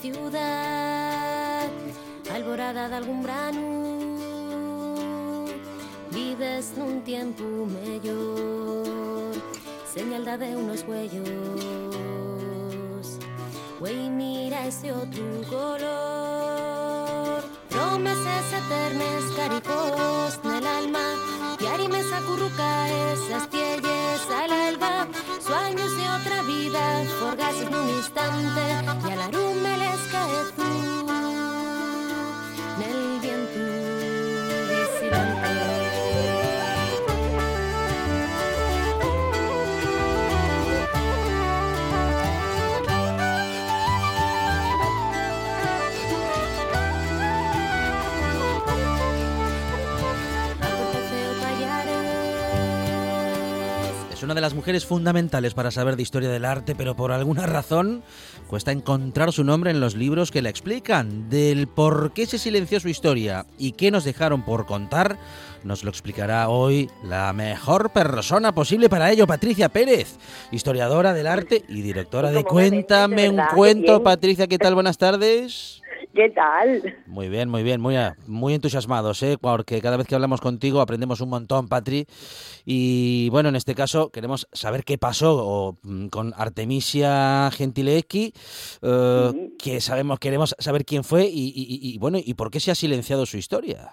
Ciudad Es una de las mujeres fundamentales para saber de historia del arte, pero por alguna razón cuesta encontrar su nombre en los libros que la explican. Del por qué se silenció su historia y qué nos dejaron por contar, nos lo explicará hoy la mejor persona posible para ello, Patricia Pérez, historiadora del arte y directora de Cuéntame un verdad, qué cuento. Patricia, ¿qué tal? Buenas tardes. ¿Qué tal? Muy bien, muy bien, muy, muy entusiasmados, ¿eh? porque cada vez que hablamos contigo aprendemos un montón, Patri. Y bueno, en este caso queremos saber qué pasó mm, con Artemisia Gentileschi, eh, que sabemos, queremos saber quién fue y, y- y- y, bueno, y por qué se ha silenciado su historia.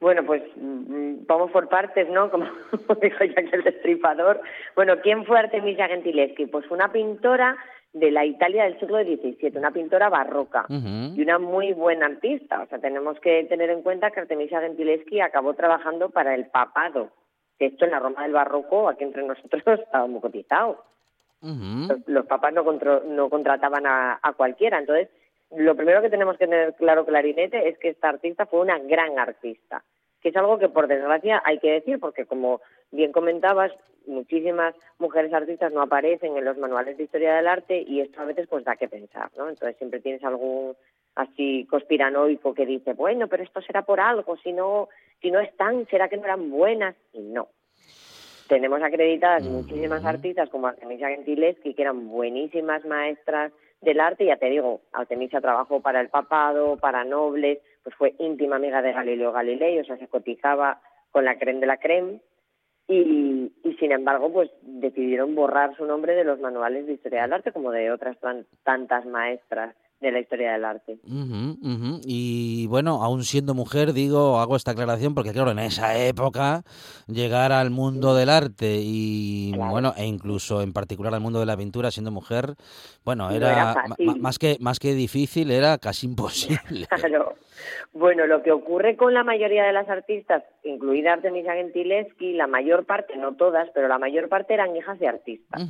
Bueno, pues mm, vamos por partes, ¿no? Como dijo ya que el destripador. Bueno, ¿quién fue Artemisia Gentileschi? Pues una pintora de la Italia del siglo XVII, una pintora barroca y una muy buena artista. O sea, tenemos que tener en cuenta que Artemisia Gentileschi acabó trabajando para el papado. Que esto en la Roma del Barroco, aquí entre nosotros, estaba muy cotizado. Ujú. los, los papas no, contro- no contrataban a, a cualquiera. Entonces, lo primero que tenemos que tener claro, clarinete, es que esta artista fue una gran artista, que es algo que, por desgracia, hay que decir, porque como bien comentabas, muchísimas mujeres artistas no aparecen en los manuales de historia del arte y esto a veces pues da que pensar, ¿no? Entonces siempre tienes algún así conspiranoico que dice, bueno, pero esto será por algo, si no, si no están, será que no eran buenas, y no tenemos acreditadas muchísimas artistas como Artemisia Gentileschi, que eran buenísimas maestras del arte, ya te digo, Artemisia trabajó para el papado, para nobles, pues fue íntima amiga de Galileo Galilei, o sea, se cotizaba con la creme de la creme, y, y sin embargo, pues decidieron borrar su nombre de los manuales de historia del arte, como de otras tan- tantas maestras de la historia del arte. Y bueno, aún siendo mujer, digo, hago esta aclaración porque claro, en esa época llegar al mundo del arte y Claro. bueno, e incluso en particular al mundo de la pintura siendo mujer, bueno, No era, más que más que difícil, era casi imposible. Claro. Bueno, lo que ocurre con la mayoría de las artistas, incluida Artemisia Gentileschi, la mayor parte, no todas, pero la mayor parte eran hijas de artistas.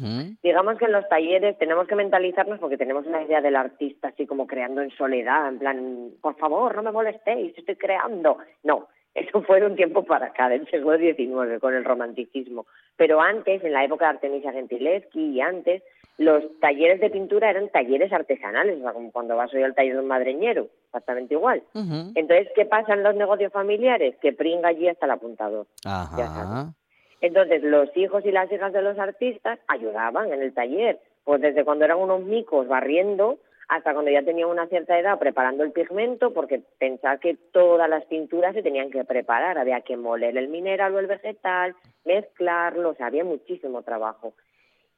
Digamos que en los talleres tenemos que mentalizarnos porque tenemos una idea del artista así como creando en soledad, en plan, por favor, no me molestéis, estoy creando. No, eso fue de un tiempo para acá, del siglo XIX, con el romanticismo. Pero antes, en la época de Artemisia Gentileschi y antes, los talleres de pintura eran talleres artesanales, o sea, como cuando vas hoy al taller de un madreñero, exactamente igual. Entonces, ¿qué pasa en los negocios familiares? Que pringa allí hasta el apuntador. ya Ajá. Entonces, los hijos y las hijas de los artistas ayudaban en el taller, pues desde cuando eran unos micos barriendo hasta cuando ya tenían una cierta edad preparando el pigmento, porque pensar que todas las pinturas se tenían que preparar, había que moler el mineral o el vegetal, mezclarlo, o sea, había muchísimo trabajo.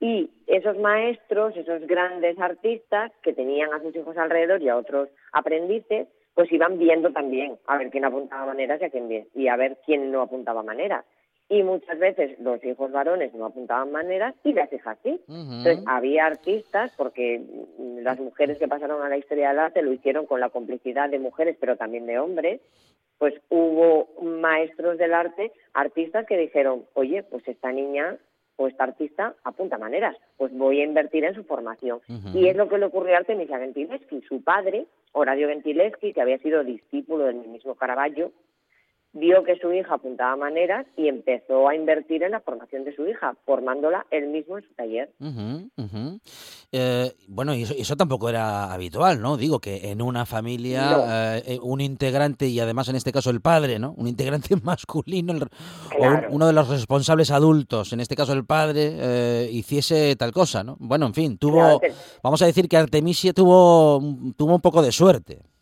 Y esos maestros, esos grandes artistas que tenían a sus hijos alrededor y a otros aprendices, pues iban viendo también a ver quién apuntaba maneras y a quién y a ver quién no apuntaba maneras. y muchas veces los hijos varones no apuntaban maneras y las hijas sí. Entonces había artistas, porque las mujeres que pasaron a la historia del arte lo hicieron con la complicidad de mujeres, pero también de hombres, pues hubo maestros del arte, artistas que dijeron, oye, pues esta niña o esta artista apunta maneras, pues voy a invertir en su formación. Y es lo que le ocurrió a Artemisia Gentileschi. Su padre, Horacio Gentileschi, que había sido discípulo del mismo Caravaggio, vio que su hija apuntaba maneras y empezó a invertir en la formación de su hija, formándola él mismo en su taller. Eh, bueno, y eso, tampoco era habitual, ¿no? Digo que en una familia eh, un integrante, y además en este caso el padre, ¿no? Un integrante masculino, o uno de los responsables adultos, en este caso el padre, eh, hiciese tal cosa, ¿no? Bueno, en fin, tuvo, vamos a decir que Artemisia tuvo, tuvo un poco de suerte.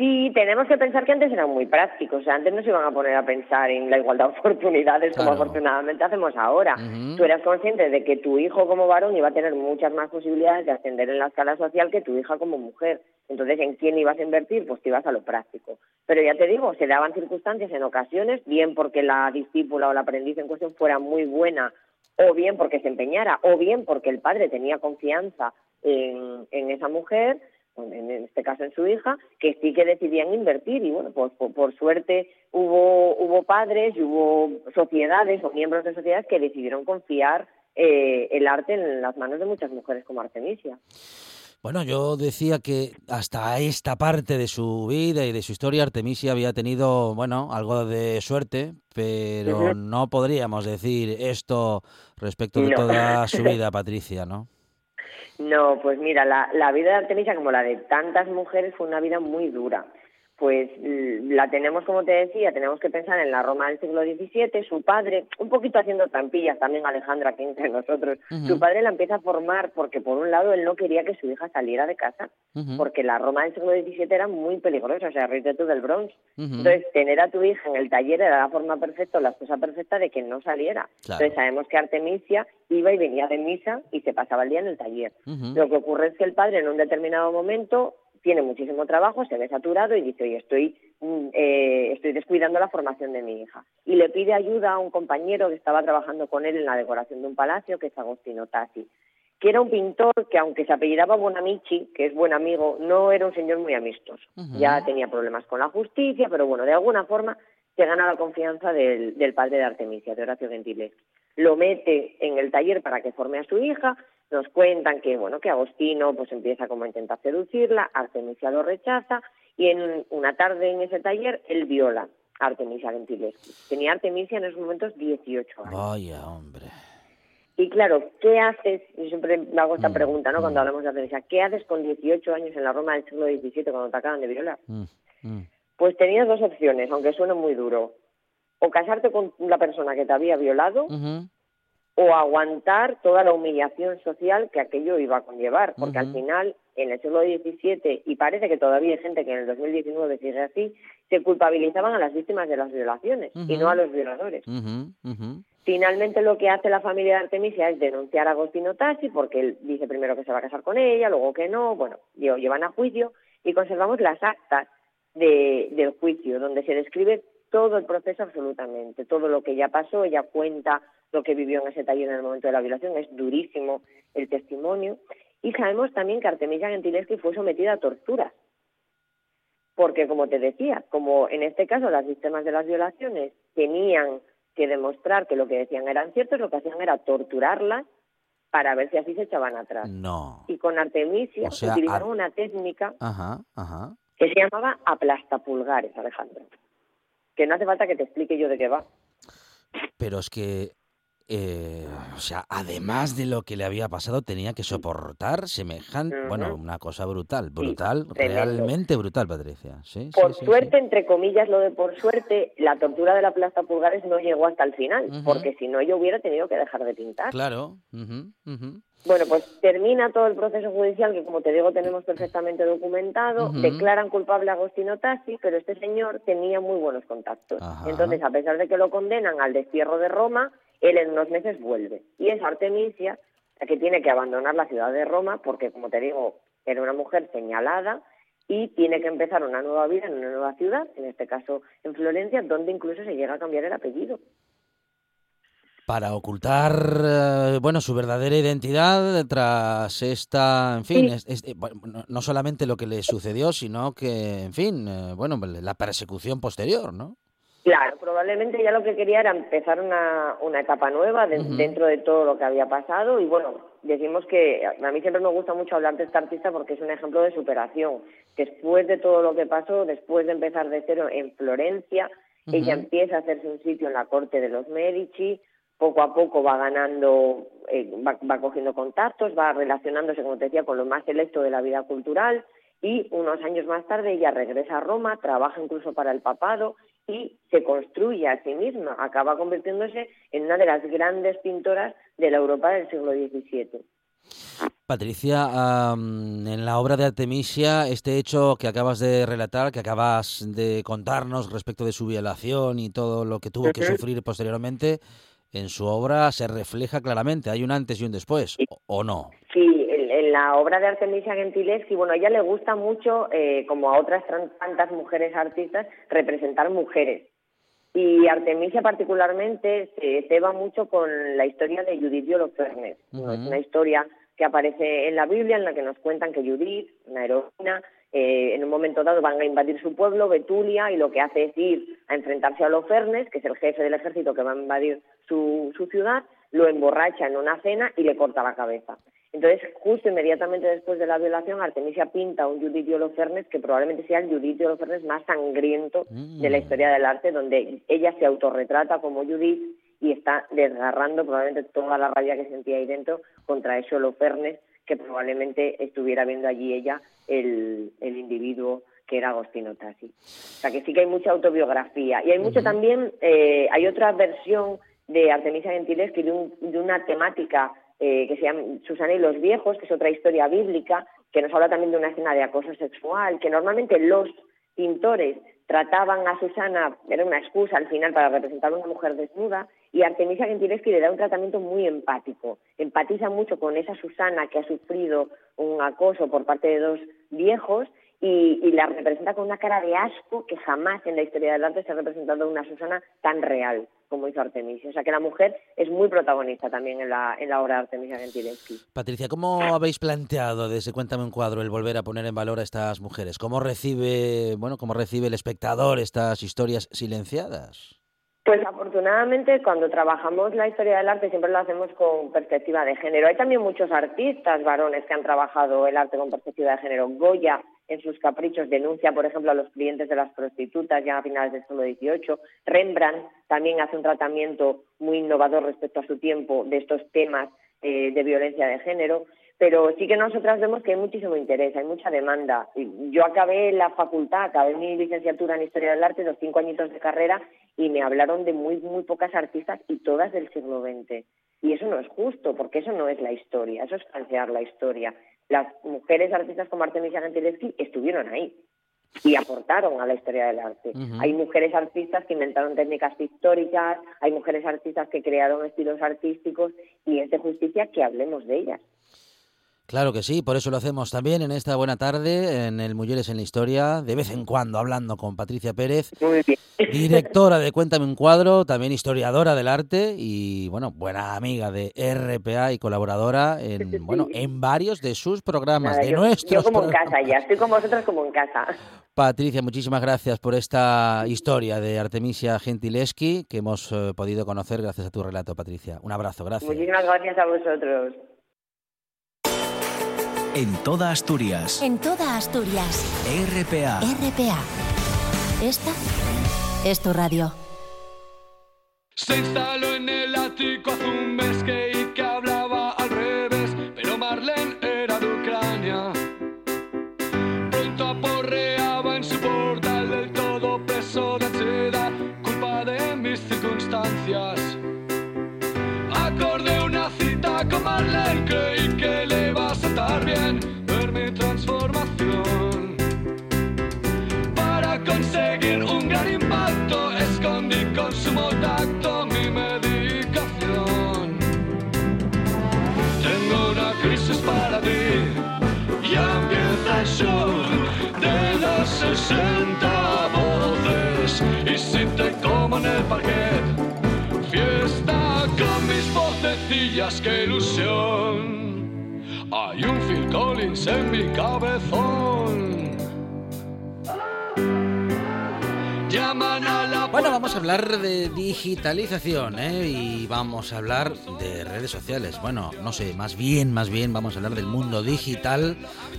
Sí, tenemos que pensar que antes eran muy prácticos. O sea, antes no se iban a poner a pensar en la igualdad de oportunidades como afortunadamente hacemos ahora. Tú eras consciente de que tu hijo como varón iba a tener muchas más posibilidades de ascender en la escala social que tu hija como mujer. Entonces, ¿en quién ibas a invertir? Pues te ibas a lo práctico. Pero ya te digo, se daban circunstancias en ocasiones, bien porque la discípula o la aprendiz en cuestión fuera muy buena, o bien porque se empeñara, o bien porque el padre tenía confianza en, en esa mujer en este caso en su hija, que sí que decidían invertir y bueno, pues por, suerte hubo, hubo padres y hubo sociedades o miembros de sociedades que decidieron confiar eh, el arte en las manos de muchas mujeres como Artemisia. Bueno, yo decía que hasta esta parte de su vida y de su historia Artemisia había tenido, bueno, algo de suerte, pero no podríamos decir esto respecto de toda su vida, Patricia, ¿no? No, pues mira, la, la vida de Artemisia, como la de tantas mujeres, fue una vida muy dura pues la tenemos, como te decía, tenemos que pensar en la Roma del siglo XVII, su padre, un poquito haciendo trampillas también Alejandra aquí entre nosotros, su padre la empieza a formar porque por un lado él no quería que su hija saliera de casa, porque la Roma del siglo XVII era muy peligrosa, o sea, ríete tú del Bronx. Entonces, tener a tu hija en el taller era la forma perfecta, la excusa perfecta de que no saliera. Entonces, sabemos que Artemisia iba y venía de misa y se pasaba el día en el taller. Lo que ocurre es que el padre en un determinado momento tiene muchísimo trabajo, se ve saturado y dice, oye, estoy, mm, eh, estoy descuidando la formación de mi hija. Y le pide ayuda a un compañero que estaba trabajando con él en la decoración de un palacio, que es Agostino Tassi, que era un pintor que, aunque se apellidaba Bonamici, que es buen amigo, no era un señor muy amistoso. Ya tenía problemas con la justicia, pero bueno, de alguna forma se gana la confianza del, del padre de Artemisia, de Horacio Gentileschi. Lo mete en el taller para que forme a su hija, nos cuentan que bueno que Agostino pues empieza como a intentar seducirla, Artemisia lo rechaza y en una tarde en ese taller él viola a Artemisia Gentileschi. Tenía Artemisia en esos momentos 18 años. Vaya, hombre. Y claro, ¿qué haces? Yo siempre me hago esta mm, pregunta, ¿no? Cuando mm. hablamos de Artemisia, ¿qué haces con 18 años en la Roma del siglo XVII cuando te acaban de violar? Mm, pues tenías dos opciones, aunque suene muy duro. O casarte con la persona que te había violado, o aguantar toda la humillación social que aquello iba a conllevar, porque al final, en el siglo XVII, y parece que todavía hay gente que en el 2019 sigue así, se culpabilizaban a las víctimas de las violaciones y no a los violadores. Finalmente lo que hace la familia de Artemisia es denunciar a Agostino Tassi porque él dice primero que se va a casar con ella, luego que no, bueno, llevan a juicio y conservamos las actas de, del juicio donde se describe todo el proceso absolutamente, todo lo que ya pasó, ella cuenta lo que vivió en ese taller en el momento de la violación, es durísimo el testimonio. Y sabemos también que Artemisia Gentileschi fue sometida a torturas, porque como te decía, como en este caso las víctimas de las violaciones tenían que demostrar que lo que decían eran ciertos, lo que hacían era torturarlas para ver si así se echaban atrás. No. Y con Artemisia utilizaron una técnica que se llamaba aplastapulgares, Alejandro. Que no hace falta que te explique yo de qué va. Pero es que eh, o sea, además de lo que le había pasado, tenía que soportar semejante, bueno, una cosa brutal, brutal, realmente brutal, Patricia. ¿Sí? Por suerte, entre comillas, lo de por suerte, la tortura de la plaza Pulgares no llegó hasta el final, porque si no yo hubiera tenido que dejar de pintar. Claro. Bueno, pues termina todo el proceso judicial que, como te digo, tenemos perfectamente documentado. Declaran culpable a Agostino Tassi, pero este señor tenía muy buenos contactos. Entonces, a pesar de que lo condenan al destierro de Roma, él en unos meses vuelve. Y es Artemisia la que tiene que abandonar la ciudad de Roma porque, como te digo, era una mujer señalada y tiene que empezar una nueva vida en una nueva ciudad, en este caso en Florencia, donde incluso se llega a cambiar el apellido. Para ocultar eh, bueno su verdadera identidad tras esta en fin eh, no solamente lo que le sucedió sino que en fin eh, bueno la persecución posterior no Claro, probablemente ya lo que quería era empezar una, una etapa nueva dentro de todo lo que había pasado y bueno, decimos que a mí siempre me gusta mucho hablar de esta artista porque es un ejemplo de superación. Después de todo lo que pasó, después de empezar de cero en Florencia, ella empieza a hacerse un sitio en la corte de los Medici, poco a poco va ganando, eh, va, va, cogiendo contactos, va relacionándose, como te decía, con lo más selecto de la vida cultural y unos años más tarde ella regresa a Roma, trabaja incluso para el papado y se construye a sí misma, acaba convirtiéndose en una de las grandes pintoras de la Europa del siglo XVII. Patricia, en la obra de Artemisia, este hecho que acabas de relatar, que acabas de contarnos respecto de su violación y todo lo que tuvo que sufrir posteriormente, en su obra se refleja claramente. Hay un antes y un después, ¿o no? Sí, en, la obra de Artemisia Gentileschi, bueno, a ella le gusta mucho, eh, como a otras tantas mujeres artistas, representar mujeres. Y Artemisia particularmente se ceba mucho con la historia de Judith de Holofernes. Es una historia que aparece en la Biblia en la que nos cuentan que Judith, una heroína, eh, en un momento dado van a invadir su pueblo, Betulia, y lo que hace es ir a enfrentarse a Holofernes, que es el jefe del ejército que va a invadir su, su ciudad, lo emborracha en una cena y le corta la cabeza. Entonces, justo inmediatamente después de la violación, Artemisia pinta un Judith Holofernes que probablemente sea el Judith Holofernes más sangriento de la mm. historia del arte, donde ella se autorretrata como Judith y está desgarrando probablemente toda la rabia que sentía ahí dentro contra ese Holofernes que probablemente estuviera viendo allí ella el, el individuo que era Agostino Tassi. O sea que sí que hay mucha autobiografía. Y hay mucho también, eh, hay otra versión de Artemisia Gentileschi de, de una temática eh, que se llama Susana y los viejos, que es otra historia bíblica, que nos habla también de una escena de acoso sexual, que normalmente los pintores trataban a Susana, era una excusa al final para representar a una mujer desnuda, y Artemisia Gentileschi le da un tratamiento muy empático. Empatiza mucho con esa Susana que ha sufrido un acoso por parte de dos viejos y, y, la representa con una cara de asco que jamás en la historia del arte se ha representado una Susana tan real como hizo Artemisia. O sea que la mujer es muy protagonista también en la, en la obra de Artemisia Gentileschi. Patricia, ¿cómo habéis planteado desde Cuéntame un cuadro el volver a poner en valor a estas mujeres? ¿Cómo recibe, bueno, cómo recibe el espectador estas historias silenciadas? Pues afortunadamente cuando trabajamos la historia del arte siempre lo hacemos con perspectiva de género. Hay también muchos artistas varones que han trabajado el arte con perspectiva de género. Goya en sus caprichos denuncia, por ejemplo, a los clientes de las prostitutas ya a finales del siglo XVIII. Rembrandt también hace un tratamiento muy innovador respecto a su tiempo de estos temas eh, de violencia de género pero sí que nosotras vemos que hay muchísimo interés, hay mucha demanda. Yo acabé la facultad, acabé mi licenciatura en Historia del Arte, los cinco añitos de carrera, y me hablaron de muy, muy pocas artistas y todas del siglo XX. Y eso no es justo, porque eso no es la historia, eso es falsear la historia. Las mujeres artistas como Artemisia Gentileschi estuvieron ahí y aportaron a la historia del arte. Hay mujeres artistas que inventaron técnicas pictóricas, hay mujeres artistas que crearon estilos artísticos y es de justicia que hablemos de ellas. Claro que sí, por eso lo hacemos también en esta buena tarde en el Mujeres en la Historia, de vez en cuando hablando con Patricia Pérez, directora de Cuéntame un cuadro, también historiadora del arte y bueno, buena amiga de RPA y colaboradora en bueno, en varios de sus programas, de nuestros Yo como en casa ya, estoy con vosotros como en casa. Patricia, muchísimas gracias por esta historia de Artemisia Gentileschi que hemos eh, podido conocer gracias a tu relato, Patricia. Un abrazo, gracias. Muchísimas gracias a vosotros. En toda Asturias. En toda Asturias. RPA. RPA. Esta es tu radio. Se instaló en el ático hace un mes que, de los 60 voces. Y si te como en el parquet, fiesta con más que ilusión. Hay un Phil Collins en mi cabezón. Bueno, vamos a hablar de digitalización ¿eh? y vamos a hablar de redes sociales. Bueno, no sé, más bien, más bien vamos a hablar del mundo digital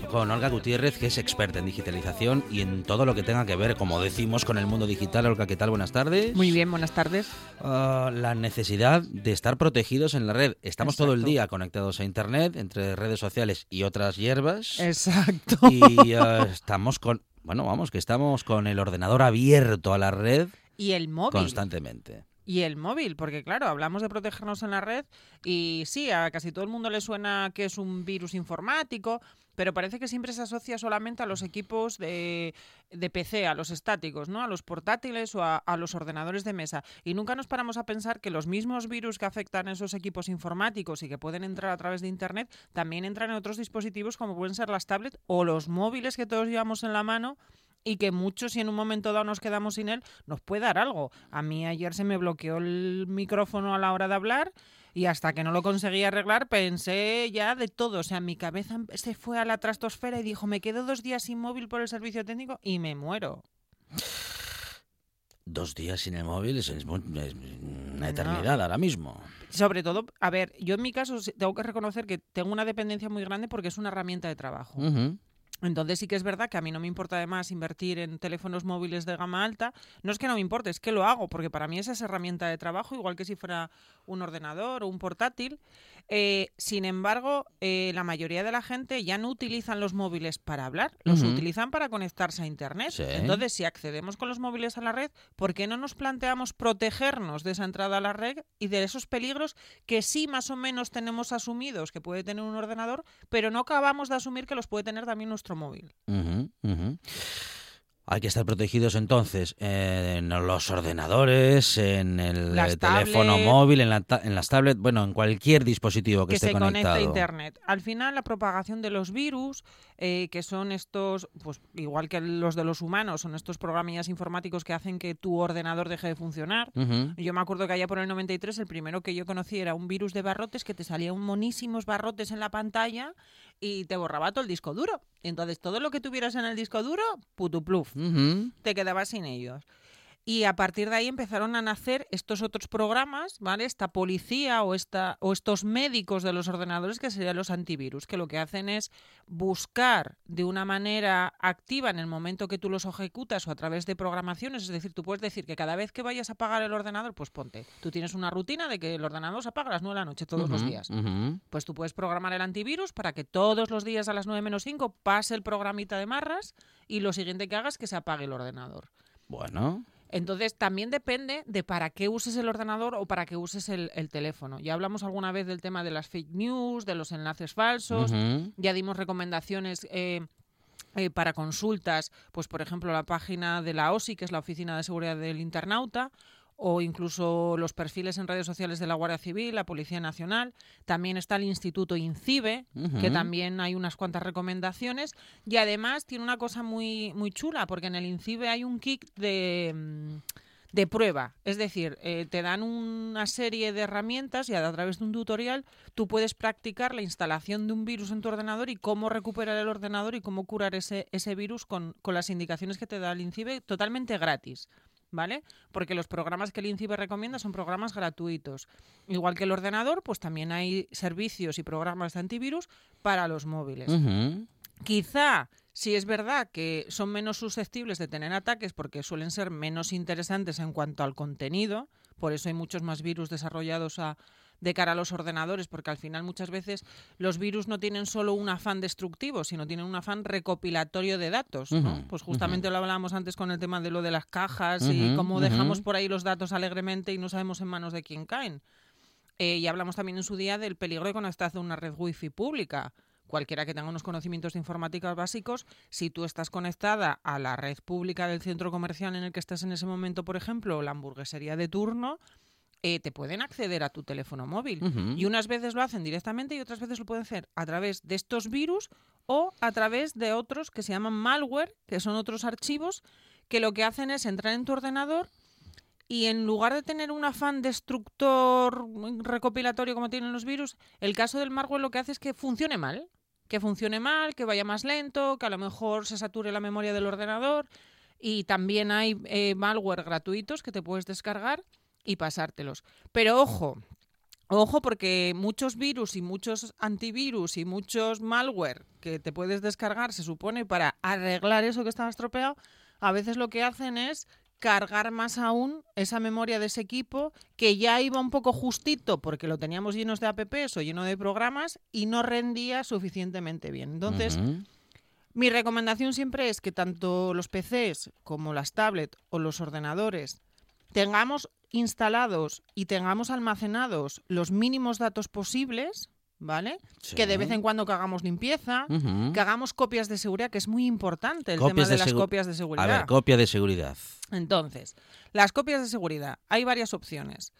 con Olga Gutiérrez, que es experta en digitalización y en todo lo que tenga que ver, como decimos, con el mundo digital. Olga, ¿qué tal? Buenas tardes. Muy bien, buenas tardes. Ah, la necesidad de estar protegidos en la red. Estamos todo el día conectados a Internet, entre redes sociales y otras hierbas. Exacto. Y ah, estamos con... Bueno, vamos, que estamos con el ordenador abierto a la red Y el móvil. constantemente. Y el móvil, porque claro, hablamos de protegernos en la red y sí, a casi todo el mundo le suena que es un virus informático, pero parece que siempre se asocia solamente a los equipos de, de PC, a los estáticos, ¿no? A los portátiles o a, los ordenadores de mesa. Y nunca nos paramos a pensar que los mismos virus que afectan a esos equipos informáticos y que pueden entrar a través de Internet, también entran en otros dispositivos como pueden ser las tablets o los móviles que todos llevamos en la mano y que muchos, si en un momento dado nos quedamos sin él, nos puede dar algo. A mí ayer se me bloqueó el micrófono a la hora de hablar y hasta que no lo conseguí arreglar pensé ya de todo. O sea, mi cabeza se fue a la trastosfera y dijo, me quedo dos días sin móvil por el servicio técnico y me muero. Dos días sin el móvil es, una eternidad ahora mismo. Sobre todo, a ver, yo en mi caso tengo que reconocer que tengo una dependencia muy grande porque es una herramienta de trabajo. Entonces sí que es verdad que a mí no me importa además invertir en teléfonos móviles de gama alta. No es que no me importe, es que lo hago, porque para mí esa es herramienta de trabajo, igual que si fuera un ordenador o un portátil. Eh, sin embargo, eh, la mayoría de la gente ya no utilizan los móviles para hablar, los utilizan para conectarse a Internet. Sí. Entonces, si accedemos con los móviles a la red, ¿por qué no nos planteamos protegernos de esa entrada a la red y de esos peligros que sí más o menos tenemos asumidos que puede tener un ordenador, pero no acabamos de asumir que los puede tener también nuestro móvil? Hay que estar protegidos entonces en los ordenadores, en el Las teléfono tablet. móvil, en, la ta- en las tablets, bueno, en cualquier dispositivo que, que esté se conecta conectado. a Internet. Al final, la propagación de los virus, eh, que son estos, pues igual que los de los humanos, son estos programillas informáticos que hacen que tu ordenador deje de funcionar. Yo me acuerdo que allá por el 93 el primero que yo conocí era un virus de barrotes que te salían monísimos barrotes en la pantalla y te borraba todo el disco duro. Entonces todo lo que tuvieras en el disco duro, putupluf, te quedabas sin ellos. Y a partir de ahí empezaron a nacer estos otros programas, ¿vale? Esta policía o, esta, o estos médicos de los ordenadores que serían los antivirus, que lo que hacen es buscar de una manera activa en el momento que tú los ejecutas o a través de programaciones. Es decir, tú puedes decir que cada vez que vayas a apagar el ordenador, pues ponte. Tú tienes una rutina de que el ordenador se apaga a las 9 de la noche todos los días. Pues tú puedes programar el antivirus para que todos los días a las 9 menos 5 pase el programita de marras y lo siguiente que hagas es que se apague el ordenador. Bueno, Entonces también depende de para qué uses el ordenador o para qué uses el, el teléfono. Ya hablamos alguna vez del tema de las fake news, de los enlaces falsos, ya dimos recomendaciones eh, eh, para consultas, pues por ejemplo la página de la OSI, que es la Oficina de Seguridad del Internauta, o incluso los perfiles en redes sociales de la Guardia Civil, la Policía Nacional. También está el Instituto INCIBE, que también hay unas cuantas recomendaciones. Y además tiene una cosa muy, muy chula, porque en el INCIBE hay un kit de, mm, de prueba. Es decir, eh, te dan una serie de herramientas y a través de un tutorial tú puedes practicar la instalación de un virus en tu ordenador y cómo recuperar el ordenador y cómo curar ese, ese virus con, con las indicaciones que te da el INCIBE totalmente gratis. ¿Vale? Porque los programas que el INCIBE recomienda son programas gratuitos. Igual que el ordenador, pues también hay servicios y programas de antivirus para los móviles. Quizá, si es verdad que son menos susceptibles de tener ataques porque suelen ser menos interesantes en cuanto al contenido, por eso hay muchos más virus desarrollados a- de cara a los ordenadores, porque al final muchas veces los virus no tienen solo un afán destructivo, sino tienen un afán recopilatorio de datos. Pues justamente lo hablábamos antes con el tema de lo de las cajas y cómo dejamos por ahí los datos alegremente y no sabemos en manos de quién caen. Eh, y hablamos también en su día del peligro de conectarse a una red wifi pública. Cualquiera que tenga unos conocimientos de informática básicos, si tú estás conectada a la red pública del centro comercial en el que estás en ese momento, por ejemplo, o la hamburguesería de turno, eh, te pueden acceder a tu teléfono móvil. Y unas veces lo hacen directamente y otras veces lo pueden hacer a través de estos virus o a través de otros que se llaman malware, que son otros archivos que lo que hacen es entrar en tu ordenador y en lugar de tener un afán destructor recopilatorio como tienen los virus, el caso del malware lo que hace es que funcione mal. Que funcione mal, que vaya más lento, que a lo mejor se sature la memoria del ordenador. Y también hay eh, malware gratuitos que te puedes descargar y pasártelos. Pero ojo, ojo porque muchos virus y muchos antivirus y muchos malware que te puedes descargar, se supone, para arreglar eso que estaba estropeado, a veces lo que hacen es cargar más aún esa memoria de ese equipo que ya iba un poco justito porque lo teníamos llenos de apps o lleno de programas y no rendía suficientemente bien. Entonces, mi recomendación siempre es que tanto los PCs como las tablets o los ordenadores tengamos instalados y tengamos almacenados los mínimos datos posibles, ¿vale? Sí. Que de vez en cuando que hagamos limpieza, que hagamos copias de seguridad, que es muy importante el Copias tema de, de las copias de A seguridad. ver, copia de seguridad. Entonces, las copias de seguridad, hay varias opciones.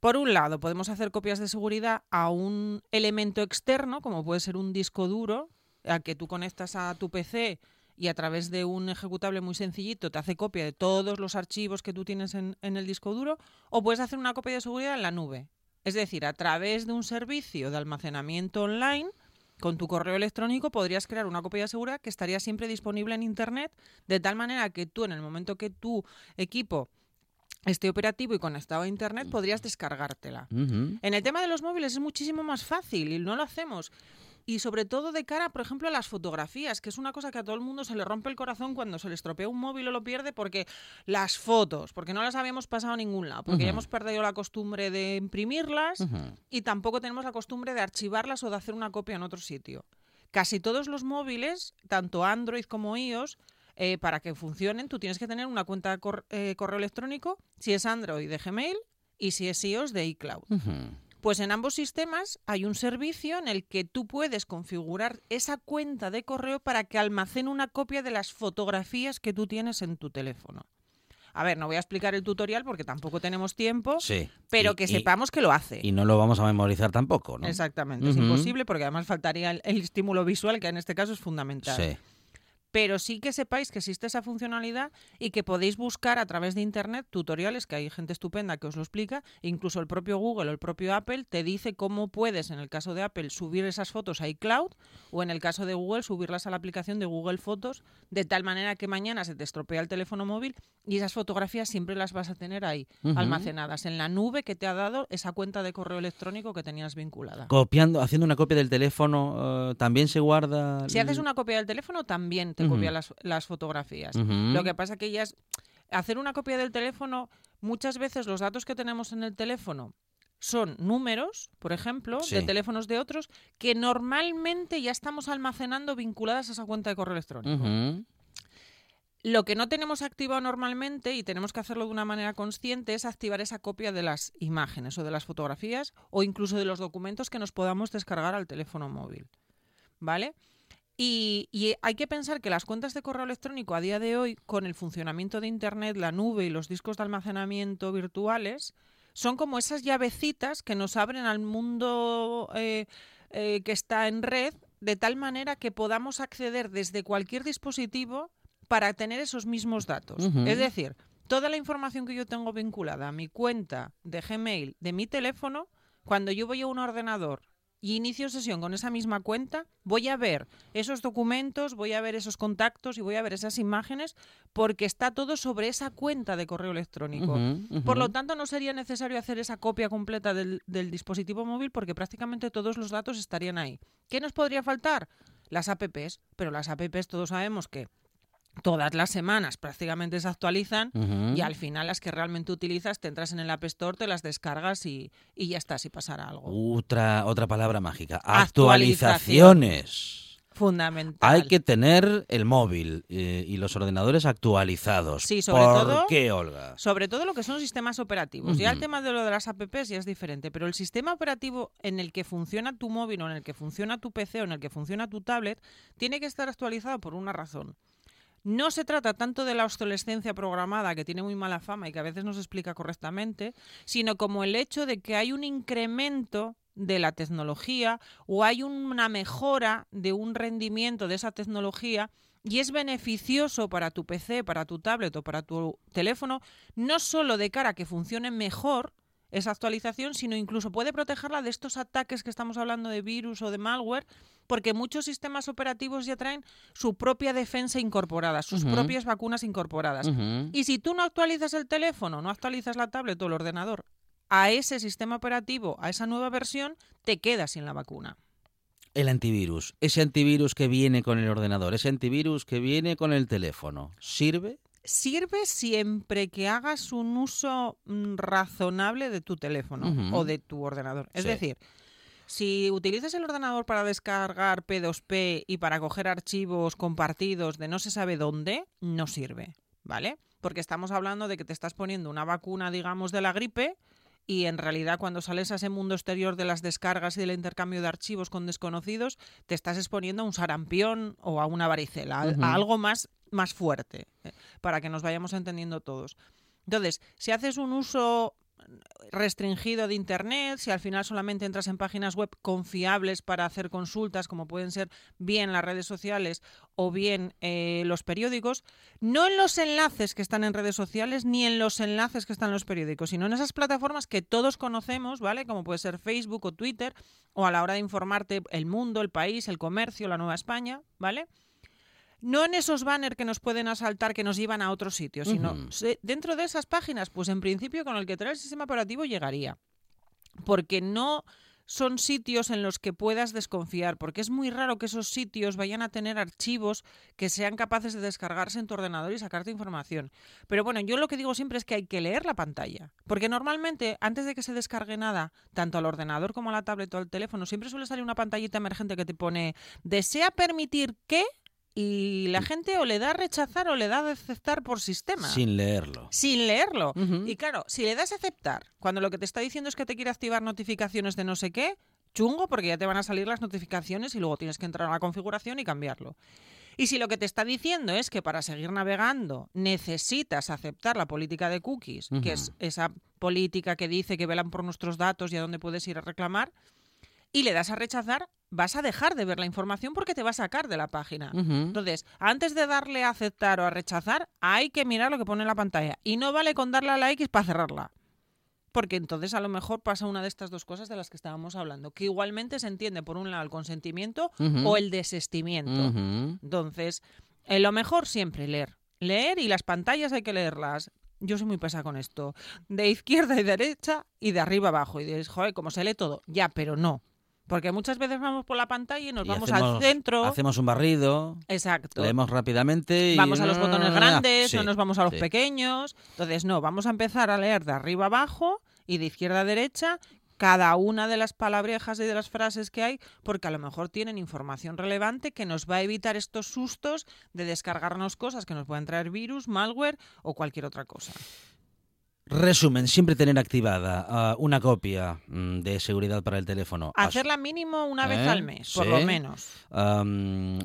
Por un lado, podemos hacer copias de seguridad a un elemento externo, como puede ser un disco duro, a que tú conectas a tu PC y a través de un ejecutable muy sencillito te hace copia de todos los archivos que tú tienes en, en el disco duro, o puedes hacer una copia de seguridad en la nube. Es decir, a través de un servicio de almacenamiento online, con tu correo electrónico podrías crear una copia de seguridad que estaría siempre disponible en Internet, de tal manera que tú, en el momento que tu equipo esté operativo y conectado a Internet, podrías descargártela. En el tema de los móviles es muchísimo más fácil y no lo hacemos. Y sobre todo de cara, por ejemplo, a las fotografías, que es una cosa que a todo el mundo se le rompe el corazón cuando se le estropea un móvil o lo pierde, porque las fotos, porque no las habíamos pasado a ningún lado, porque ya hemos perdido la costumbre de imprimirlas y tampoco tenemos la costumbre de archivarlas o de hacer una copia en otro sitio. Casi todos los móviles, tanto Android como iOS, eh, para que funcionen, tú tienes que tener una cuenta de cor- eh, correo electrónico, si es Android de Gmail y si es iOS de iCloud. Pues en ambos sistemas hay un servicio en el que tú puedes configurar esa cuenta de correo para que almacene una copia de las fotografías que tú tienes en tu teléfono. A ver, no voy a explicar el tutorial porque tampoco tenemos tiempo, Sí. pero Y- que y- sepamos que lo hace. Y no lo vamos a memorizar tampoco, ¿no? Exactamente, es imposible porque además faltaría el, el estímulo visual, que en este caso es fundamental. Sí. Pero sí que sepáis que existe esa funcionalidad y que podéis buscar a través de Internet tutoriales, que hay gente estupenda que os lo explica, incluso el propio Google o el propio Apple te dice cómo puedes, en el caso de Apple, subir esas fotos a iCloud o en el caso de Google, subirlas a la aplicación de Google Fotos, de tal manera que mañana se te estropea el teléfono móvil y esas fotografías siempre las vas a tener ahí, almacenadas en la nube que te ha dado esa cuenta de correo electrónico que tenías vinculada. Copiando, haciendo una copia del teléfono, eh, también se guarda. Si haces una copia del teléfono, también te Ujú. copia las, las fotografías. Lo que pasa que es hacer una copia del teléfono, muchas veces los datos que tenemos en el teléfono son números, por ejemplo, de teléfonos de otros, que normalmente ya estamos almacenando vinculadas a esa cuenta de correo electrónico. Lo que no tenemos activado normalmente y tenemos que hacerlo de una manera consciente es activar esa copia de las imágenes o de las fotografías o incluso de los documentos que nos podamos descargar al teléfono móvil. ¿Vale? Y, y hay que pensar que las cuentas de correo electrónico a día de hoy, con el funcionamiento de Internet, la nube y los discos de almacenamiento virtuales, son como esas llavecitas que nos abren al mundo eh, eh, que está en red, de tal manera que podamos acceder desde cualquier dispositivo para tener esos mismos datos. Es decir, toda la información que yo tengo vinculada a mi cuenta de Gmail de mi teléfono, cuando yo voy a un ordenador y inicio sesión con esa misma cuenta, voy a ver esos documentos, voy a ver esos contactos y voy a ver esas imágenes porque está todo sobre esa cuenta de correo electrónico. Por lo tanto, no sería necesario hacer esa copia completa del, del dispositivo móvil porque prácticamente todos los datos estarían ahí. ¿Qué nos podría faltar? Las apps, pero las apps todos sabemos que todas las semanas prácticamente se actualizan y al final las que realmente utilizas te entras en el App Store, te las descargas y, y ya está, si pasara algo. Otra, otra palabra mágica. Actualizaciones. Fundamental. Hay que tener el móvil eh, y los ordenadores actualizados. Sí, sobre ¿Por todo- qué, Olga? Sobre todo lo que son sistemas operativos. Ya el tema de lo de las apps ya es diferente, pero el sistema operativo en el que funciona tu móvil o en el que funciona tu PC o en el que funciona tu tablet tiene que estar actualizado por una razón. No se trata tanto de la obsolescencia programada, que tiene muy mala fama y que a veces no se explica correctamente, sino como el hecho de que hay un incremento de la tecnología o hay una mejora de un rendimiento de esa tecnología y es beneficioso para tu PC, para tu tablet o para tu teléfono, no solo de cara a que funcione mejor esa actualización, sino incluso puede protegerla de estos ataques que estamos hablando de virus o de malware, porque muchos sistemas operativos ya traen su propia defensa incorporada, sus propias vacunas incorporadas. Y si tú no actualizas el teléfono, no actualizas la tablet o el ordenador a ese sistema operativo, a esa nueva versión, te quedas sin la vacuna. El antivirus, ese antivirus que viene con el ordenador, ese antivirus que viene con el teléfono, ¿sirve? Sirve siempre que hagas un uso mm, razonable de tu teléfono o de tu ordenador. Es Sí. decir, si utilizas el ordenador para descargar P2P y para coger archivos compartidos de no se sabe dónde, no sirve, ¿vale? Porque estamos hablando de que te estás poniendo una vacuna, digamos, de la gripe y en realidad cuando sales a ese mundo exterior de las descargas y del intercambio de archivos con desconocidos, te estás exponiendo a un sarampión o a una varicela, a- algo más, más fuerte, eh, para que nos vayamos entendiendo todos. Entonces, si haces un uso restringido de Internet, si al final solamente entras en páginas web confiables para hacer consultas, como pueden ser bien las redes sociales o bien eh, los periódicos, no en los enlaces que están en redes sociales ni en los enlaces que están en los periódicos, sino en esas plataformas que todos conocemos, ¿vale? Como puede ser Facebook o Twitter, o a la hora de informarte el mundo, el país, el comercio, la Nueva España, ¿vale? No en esos banners que nos pueden asaltar que nos llevan a otros sitios, sino dentro de esas páginas, pues en principio con el que trae el sistema operativo llegaría. Porque no son sitios en los que puedas desconfiar, porque es muy raro que esos sitios vayan a tener archivos que sean capaces de descargarse en tu ordenador y sacarte información. Pero bueno, yo lo que digo siempre es que hay que leer la pantalla, porque normalmente antes de que se descargue nada, tanto al ordenador como a la tablet o al teléfono, siempre suele salir una pantallita emergente que te pone ¿desea permitir que? Y la gente o le da a rechazar o le da a aceptar por sistema Sin leerlo. sin leerlo. Y claro, si le das a aceptar, cuando lo que te está diciendo es que te quiere activar notificaciones de no sé qué, chungo porque ya te van a salir las notificaciones y luego tienes que entrar a la configuración y cambiarlo. Y si lo que te está diciendo es que para seguir navegando necesitas aceptar la política de cookies, que es esa política que dice que velan por nuestros datos y a dónde puedes ir a reclamar, y le das a rechazar, vas a dejar de ver la información porque te va a sacar de la página. Entonces, antes de darle a aceptar o a rechazar, hay que mirar lo que pone en la pantalla. Y no vale con darle a la X para cerrarla. Porque entonces a lo mejor pasa una de estas dos cosas de las que estábamos hablando, que igualmente se entiende por un lado el consentimiento o el desestimiento. Entonces, eh, lo mejor siempre leer. Leer y las pantallas hay que leerlas. Yo soy muy pesada con esto. De izquierda y derecha y de arriba abajo. Y dices, joder, como se lee todo. Ya, pero no. Porque muchas veces vamos por la pantalla y nos Y vamos hacemos- al centro. Hacemos un barrido, Exacto. leemos rápidamente y... Vamos a los botones grandes, Sí, no nos vamos a los sí. pequeños. Entonces, no, vamos a empezar a leer de arriba abajo y de izquierda a derecha cada una de las palabrejas y de las frases que hay, porque a lo mejor tienen información relevante que nos va a evitar estos sustos de descargarnos cosas que nos puedan traer virus, malware o cualquier otra cosa. Resumen, siempre tener activada ah, una copia mm, de seguridad para el teléfono. Hacerla mínimo una vez ¿Eh? al mes, por Sí. lo menos.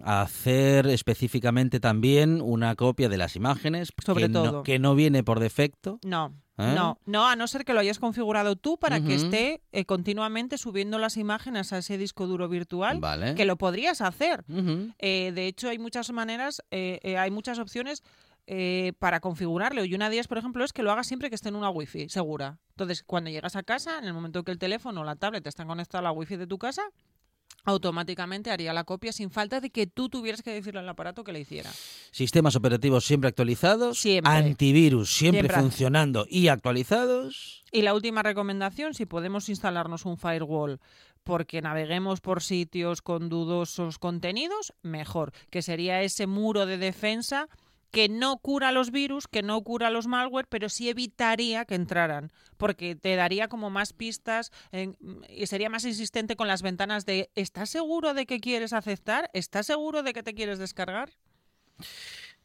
hacer específicamente también una copia de las imágenes Sobre que, no, todo. que no viene por defecto. No, ¿Eh? no, no, a no ser que lo hayas configurado tú para que esté eh, continuamente subiendo las imágenes a ese disco duro virtual, Vale. que lo podrías hacer. Eh, de hecho, hay muchas maneras, eh, eh, hay muchas opciones eh, para configurarlo. Y una de ellas, por ejemplo, es que lo hagas siempre que esté en una wifi segura. Entonces, cuando llegas a casa, en el momento que el teléfono o la tablet están conectados a la wifi de tu casa, automáticamente haría la copia sin falta de que tú tuvieras que decirle al aparato que le hiciera. Sistemas operativos siempre actualizados. Siempre. Antivirus siempre, Siempre. funcionando y actualizados. Y la última recomendación, si podemos instalarnos un firewall porque naveguemos por sitios con dudosos contenidos, mejor, que sería ese muro de defensa que no cura los virus, que no cura los malware, pero sí evitaría que entraran, porque te daría como más pistas en- y sería más insistente con las ventanas de ¿estás seguro de que quieres aceptar? ¿Estás seguro de que te quieres descargar?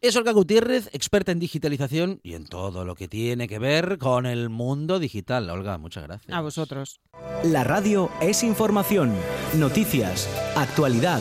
Es Olga Gutiérrez, experta en digitalización y en todo lo que tiene que ver con el mundo digital. Olga, muchas gracias. A vosotros. La radio es información, noticias, actualidad.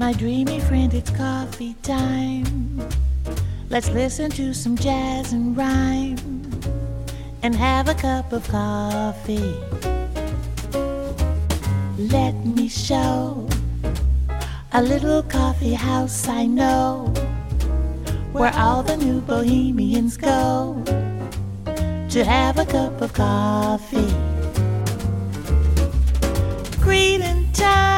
My dreamy friend, it's coffee time. Let's listen to some jazz and rhyme and have a cup of coffee. Let me show a little coffee house I know where all the new bohemians go to have a cup of coffee. Greeting time,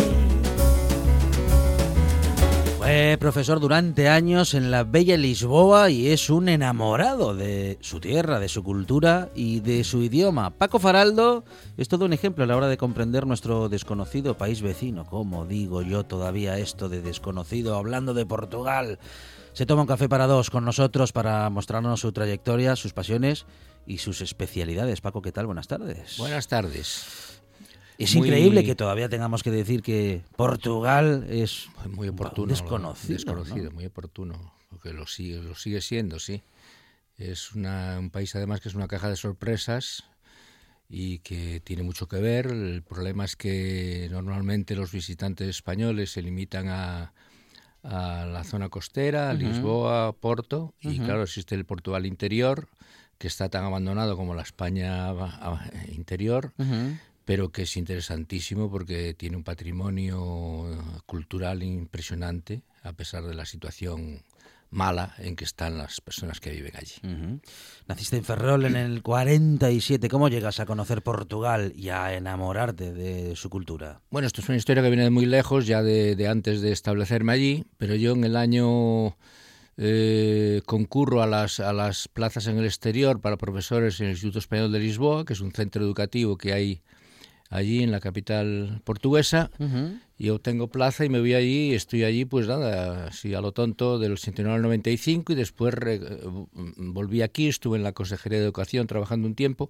Fue profesor durante años en la bella Lisboa y es un enamorado de su tierra, de su cultura y de su idioma. Paco Faraldo es todo un ejemplo a la hora de comprender nuestro desconocido país vecino. ¿Cómo digo yo todavía esto de desconocido? Hablando de Portugal. Se toma un café para dos con nosotros para mostrarnos su trayectoria, sus pasiones y sus especialidades. Paco, ¿qué tal? Buenas tardes. Buenas tardes. Es Muy- increíble que todavía tengamos que decir que Portugal es Muy oportuno. un desconocido. Desconocido, ¿no? muy oportuno. Porque lo sigue, lo sigue siendo, sí. Es una- un país además que es una caja de sorpresas y que tiene mucho que ver. El problema es que normalmente los visitantes españoles se limitan a, a la zona costera, a Lisboa, Porto, y claro, existe el Portugal interior, que está tan abandonado como la España ah, interior, Ujú. Pero que es interesantísimo porque tiene un patrimonio cultural impresionante, a pesar de la situación mala en que están las personas que viven allí. Naciste en Ferrol en el 47. ¿Cómo llegas a conocer Portugal y a enamorarte de su cultura? Bueno, esto es una historia que viene de muy lejos, ya de, de antes de establecerme allí, pero yo en el año eh, concurro a las, a las plazas en el exterior para profesores en el Instituto Español de Lisboa, que es un centro educativo que hay allí en la capital portuguesa, y obtengo plaza y me voy allí y estoy allí, pues nada, así a lo tonto, del 89 al 95 y después eh, volví aquí, estuve en la Consejería de Educación trabajando un tiempo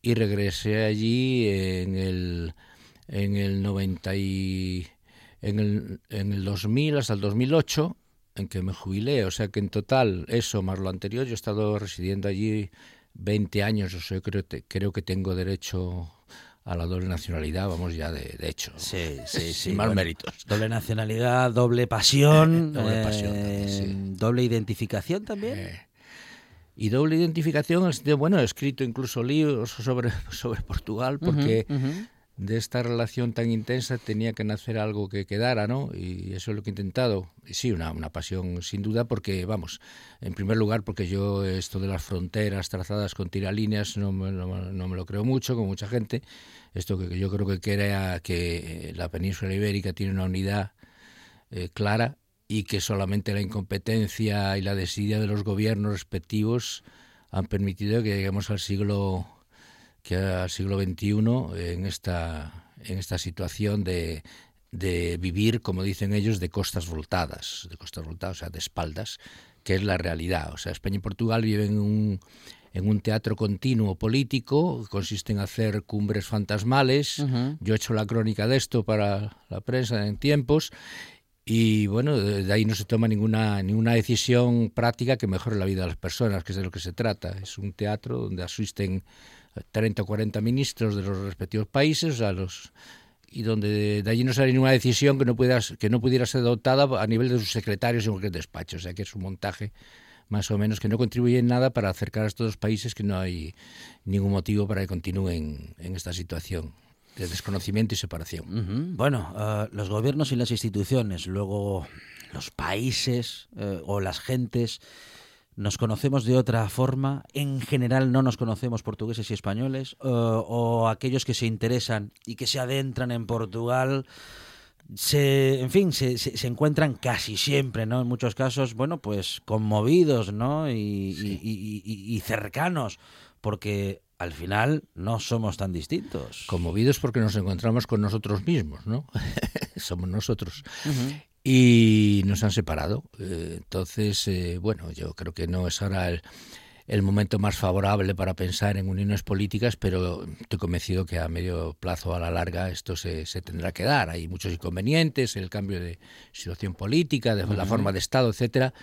y regresé allí en el, en el 90 y, en el, en el 2000 hasta el 2008 en que me jubilé, o sea que en total eso más lo anterior, yo he estado residiendo allí 20 años, o sea, creo, creo que tengo derecho a la doble nacionalidad, vamos ya de, de hecho. Sí, sí, Sin más méritos. Doble nacionalidad, doble pasión, Doble pasión eh, también, sí. doble identificación también. Eh, y doble identificación, bueno, he escrito incluso libros sobre, sobre Portugal, porque. De esta relación tan intensa tenía que nacer algo que quedara, ¿no? Y eso es lo que he intentado. Y sí, una, pasión sin duda, porque, vamos, en primer lugar, porque yo esto de las fronteras trazadas con tiralíneas no, me- no, no me lo creo mucho, con mucha gente. Esto que, que yo creo que crea que eh, la península ibérica tiene una unidad eh, clara y que solamente la incompetencia y la desidia de los gobiernos respectivos han permitido que lleguemos al siglo que al siglo XXI en esta en esta situación de, de vivir, como dicen ellos, de costas voltadas, de costas voltadas, o sea, de espaldas, que es la realidad. O sea, España y Portugal viven en un, en un teatro continuo político, consiste en hacer cumbres fantasmales. Yo he hecho la crónica de esto para la prensa en tiempos. Y bueno, de ahí no se toma ninguna, ninguna decisión práctica que mejore la vida de las personas, que es de lo que se trata. Es un teatro donde asisten 30 o 40 ministros de los respectivos países, o los, y donde de, allí no sale ninguna decisión que no, pueda, que no pudiera ser adoptada a nivel de sus secretarios en cualquier despacho. O sea, que es un montaje más o menos que no contribuye en nada para acercar a estos dos países que no hay ningún motivo para que continúen en esta situación de desconocimiento y separación. Bueno, eh, los gobiernos y las instituciones, luego los países eh, o las gentes, nos conocemos de otra forma. En general no nos conocemos portugueses y españoles, eh, o aquellos que se interesan y que se adentran en Portugal se, en fin, se, se, se encuentran casi siempre, ¿no? En muchos casos, bueno, pues conmovidos, ¿no? Y, y- y- y- y cercanos, porque al final no somos tan distintos. Conmovidos porque nos encontramos con nosotros mismos, ¿no? Somos nosotros. Y nos han separado. Eh, entonces, eh, bueno, yo creo que no es ahora el, el momento más favorable para pensar en uniones políticas, pero estoy convencido que a medio plazo a la larga esto se, se tendrá que dar. Hay muchos inconvenientes, el cambio de situación política, de la forma de Estado, etcétera,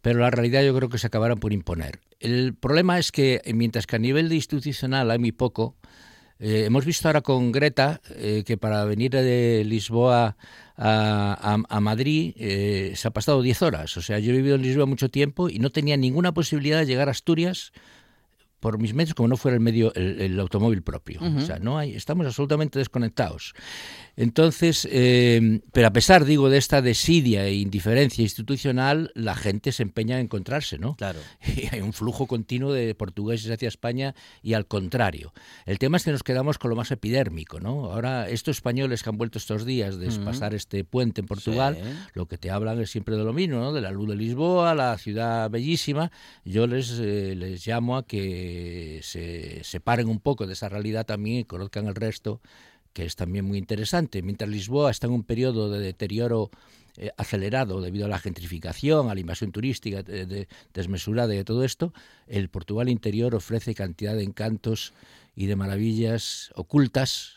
pero la realidad yo creo que se acabarán por imponer. El problema es que mientras que a nivel de institucional hay muy poco, eh, hemos visto ahora con Greta eh, que para venir de Lisboa a, a- a Madrid eh, se ha pasado 10 horas. O sea, yo he vivido en Lisboa mucho tiempo y no tenía ninguna posibilidad de llegar a Asturias por mis medios como no fuera el medio el, el automóvil propio. O sea, no hay, estamos absolutamente desconectados. Entonces, eh, pero a pesar, digo, de esta desidia e indiferencia institucional, la gente se empeña en encontrarse, ¿no? Claro. Y hay un flujo continuo de portugueses hacia España y al contrario. El tema es que nos quedamos con lo más epidérmico, ¿no? Ahora, estos españoles que han vuelto estos días de pasar este puente en Portugal, Sí. lo que te hablan es siempre de lo mismo, ¿no? De la luz de Lisboa, la ciudad bellísima. Yo les, eh, les llamo a que se separen un poco de esa realidad también y conozcan el resto, que es también muy interesante. Mientras Lisboa está en un periodo de deterioro eh, acelerado debido a la gentrificación, a la invasión turística de- de- desmesurada y de todo esto, el Portugal interior ofrece cantidad de encantos y de maravillas ocultas.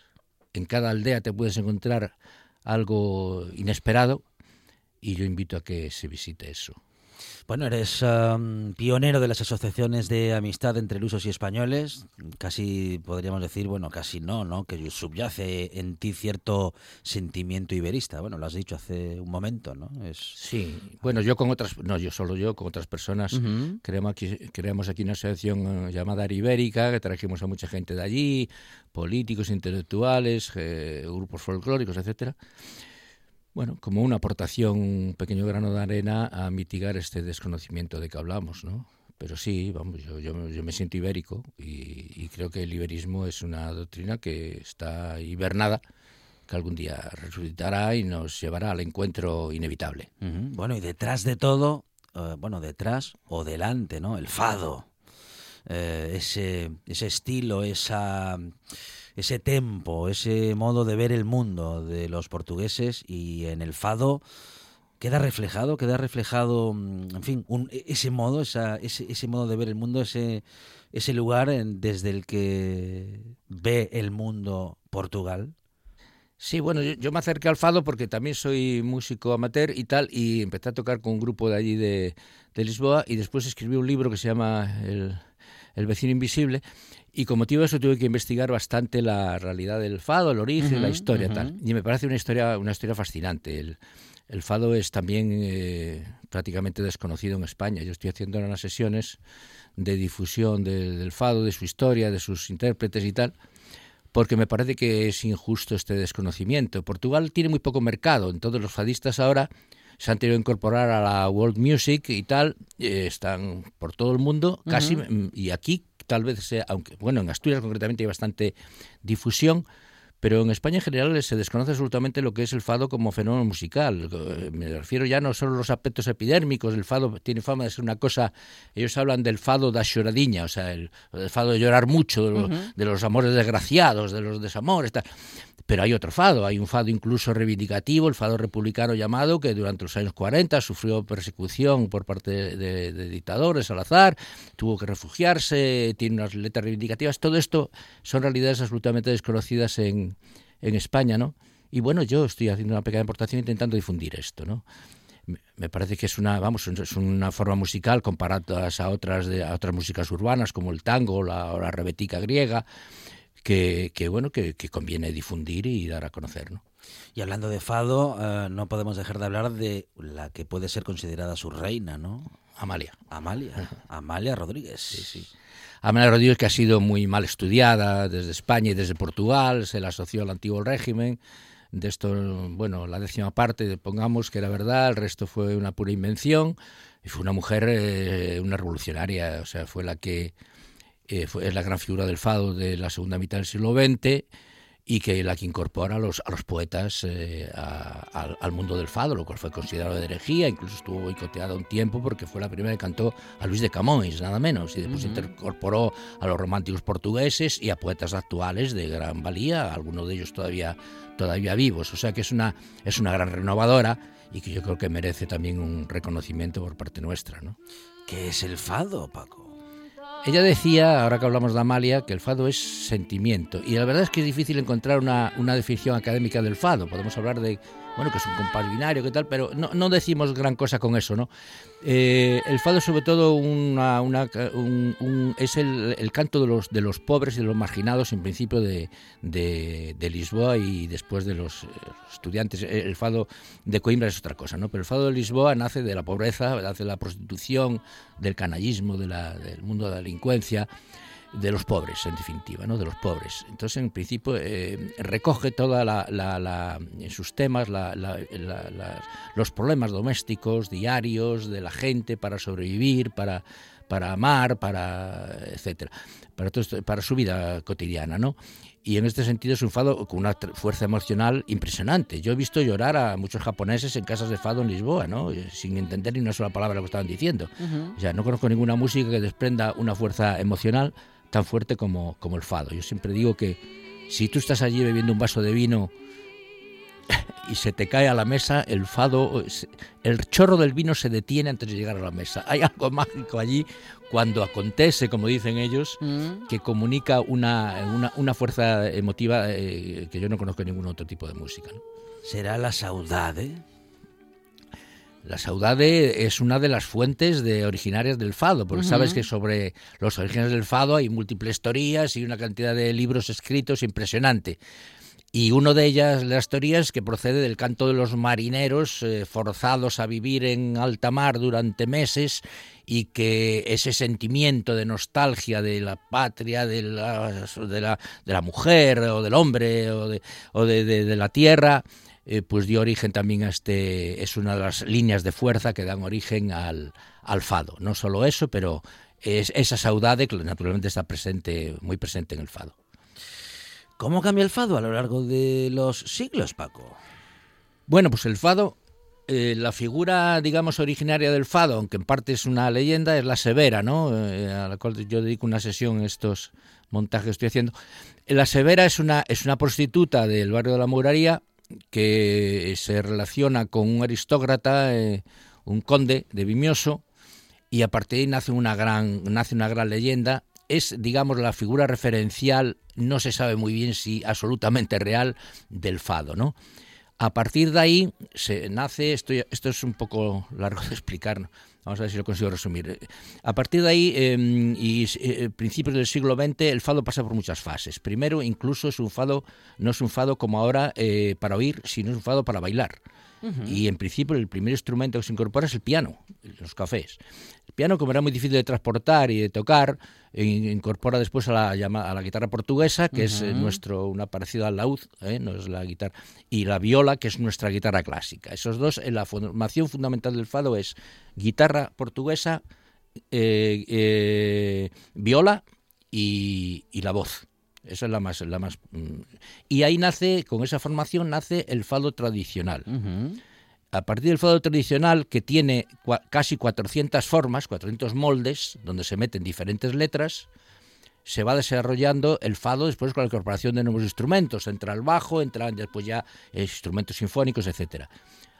En cada aldea te puedes encontrar algo inesperado y yo invito a que se visite eso. Bueno, eres um, pionero de las asociaciones de amistad entre lusos y españoles. Casi podríamos decir, bueno, casi no, ¿no? Que subyace en ti cierto sentimiento iberista. Bueno, lo has dicho hace un momento, ¿no? Es... Sí, bueno, yo con otras, no yo solo yo, con otras personas, Ujú. creamos, aquí, creamos aquí una asociación eh, llamada Ibérica, que trajimos a mucha gente de allí, políticos, intelectuales, eh, grupos folclóricos, etcétera. Bueno, como una aportación, un pequeño grano de arena a mitigar este desconocimiento de que hablamos, ¿no? Pero sí, vamos, yo, yo, yo me siento ibérico y, y creo que el iberismo es una doctrina que está hibernada, que algún día resucitará y nos llevará al encuentro inevitable. Bueno, y detrás de todo, eh, bueno, detrás o delante, ¿no? El fado. Eh, ese, ese estilo, esa, ese tempo, ese modo de ver el mundo de los portugueses y en el fado queda reflejado, queda reflejado, mm, en fin, un- ese modo, esa, ese, ese modo de ver el mundo, ese, lugar en- desde el que ve el mundo Portugal. Sí, bueno, yo, yo me acerqué al fado porque también soy músico amateur y tal, y empecé a tocar con un grupo de allí de, de Lisboa y después escribí un libro que se llama El, El vecino invisible y con motivo de eso tuve que investigar bastante la realidad del fado, el origen, la Ujú, historia ujú. tal. Y me parece una historia, una historia fascinante. El, el fado es también eh, prácticamente desconocido en España. Yo estoy haciendo ahora unas sesiones de difusión del- del fado, de su historia, de sus intérpretes y tal porque me parece que es injusto este desconocimiento. Portugal tiene muy poco mercado, entonces los fadistas ahora se han tenido que incorporar a la world music y tal, eh, están por todo el mundo, casi, mm, y aquí tal vez sea, aunque, bueno, en Asturias concretamente hay bastante difusión, pero en España en general se desconoce absolutamente lo que es el fado como fenómeno musical. Eh, Me refiero ya no solo a los aspectos epidérmicos, el fado tiene fama de ser una cosa, ellos hablan del fado da lloradiña, o sea, el, el fado de llorar mucho, de, lo- de los amores desgraciados, de los desamores, tal. Pero hay otro fado, hay un fado incluso reivindicativo, el fado republicano llamado, que durante los años 40 sufrió persecución por parte de, de- dictadores, Salazar, tuvo que refugiarse, tiene unas letras reivindicativas. Todo esto son realidades absolutamente desconocidas en, en España, ¿no? Y bueno, yo estoy haciendo una pequeña aportación intentando difundir esto, ¿no? Me parece que es una, vamos, es una forma musical comparadas a otras de, a otras músicas urbanas como el tango o la, o la rebetica griega, que, que bueno, que, que conviene difundir y dar a conocer, ¿no? Y hablando de fado, eh, no podemos dejar de hablar de la que puede ser considerada su reina, ¿no? Amalia. Amalia, Amalia Rodríguez. Sí, sí. Amalia Rodríguez, que ha sido muy mal estudiada desde España y desde Portugal, se la asoció al antiguo régimen. De esto, bueno, la décima parte, pongamos que era verdad, el resto fue una pura invención. Y fue una mujer, eh, una revolucionaria, o sea, fue la que eh, fue es la gran figura del fado de la segunda mitad del siglo XX y que la que incorpora a los, a los poetas eh, a- al, al mundo del fado, lo cual fue considerado de herejía, incluso estuvo boicoteada un tiempo porque fue la primera que cantó a Luis de Camões, nada menos, y después incorporó a los románticos portugueses y a poetas actuales de gran valía, algunos de ellos todavía, todavía vivos, o sea que es una, es una gran renovadora y que yo creo que merece también un reconocimiento por parte nuestra, ¿no? ¿Qué es el fado, Paco? Ella decía, ahora que hablamos de Amalia, que el fado es sentimiento. Y la verdad es que es difícil encontrar una, una definición académica del fado. Podemos hablar de, bueno, que es un compás binario, qué tal, pero no, decimos gran cosa con eso, ¿no? Eh, el fado es sobre todo una, una- un- es el, canto de los, de los pobres y de los marginados, en principio de, de- Lisboa y después de los eh, estudiantes. El fado de Coimbra es otra cosa, ¿no? Pero el fado de Lisboa nace de la pobreza, nace de la prostitución, del canallismo, del mundo de la delincuencia de los pobres, en definitiva, ¿no? de los pobres. Entonces, en principio, eh, recoge toda la, la- la- en sus temas la- la- la- la- los problemas domésticos, diarios, de la gente para sobrevivir, para, para amar, para etcétera, para, todo para su vida cotidiana, ¿no? Y en este sentido es un fado con una fuerza emocional impresionante. Yo he visto llorar a muchos japoneses en casas de fado en Lisboa, ¿no? Sin entender ni una sola palabra lo que estaban diciendo. O sea, no conozco ninguna música que desprenda una fuerza emocional tan fuerte como, como el fado. Yo siempre digo que si tú estás allí bebiendo un vaso de vino y se te cae a la mesa, el fado, el chorro del vino se detiene antes de llegar a la mesa. Hay algo mágico allí cuando acontece, como dicen ellos, que comunica una, una, una fuerza emotiva eh, que yo no conozco en ningún otro tipo de música. ¿no? ¿Será la saudade? La saudade es una de las fuentes de originarias del fado, porque sabes que sobre los orígenes del fado hay múltiples teorías y una cantidad de libros escritos impresionante. Y una de ellas, las teorías, que procede del canto de los marineros eh, forzados a vivir en alta mar durante meses y que ese sentimiento de nostalgia de la patria, de la, de la, de la mujer o del hombre o de, o de, de- de la tierra, eh, pues dio origen también a este, es una de las líneas de fuerza que dan origen al, al fado. No solo eso, pero es esa saudade que naturalmente está presente, muy presente en el fado. ¿Cómo cambia el fado a lo largo de los siglos, Paco? Bueno, pues el fado, eh, la figura, digamos, originaria del fado, aunque en parte es una leyenda, es la severa, ¿no? Eh, a la cual yo dedico una sesión en estos montajes que estoy haciendo. La severa es una, es una prostituta del barrio de la Mouraría que se relaciona con un aristócrata, eh, un conde de Vimioso, y a partir de ahí nace una gran, nace una gran leyenda. Es, digamos, la figura referencial, no se sabe muy bien si absolutamente real, del fado, ¿no? A partir de ahí se nace, esto, esto es un poco largo de explicar. Vamos a ver si lo consigo resumir. A partir de ahí eh, y eh, principios del siglo XX el fado pasa por muchas fases. Primero, incluso es un fado, no es un fado como ahora eh, para oír, sino es un fado para bailar. Y en principio el primer instrumento que se incorpora es el piano, los cafés. El piano, como era muy difícil de transportar y de tocar, eh, incorpora después a la, llama- a la guitarra portuguesa, que es eh, nuestro una parecida al laúd, ¿eh? no es la guitarra, y la viola, que es nuestra guitarra clásica. Esos dos, en la formación fundamental del fado es guitarra portuguesa, eh, eh, viola y, y la voz. Esa es la más, la más. mm. Y ahí nace, con esa formación, nace el fado tradicional. A partir del fado tradicional, que tiene casi 400 formas, 400 moldes, donde se meten diferentes letras, se va desarrollando el fado después con la incorporación de nuevos instrumentos. Entra el bajo, entran después ya instrumentos sinfónicos, etcétera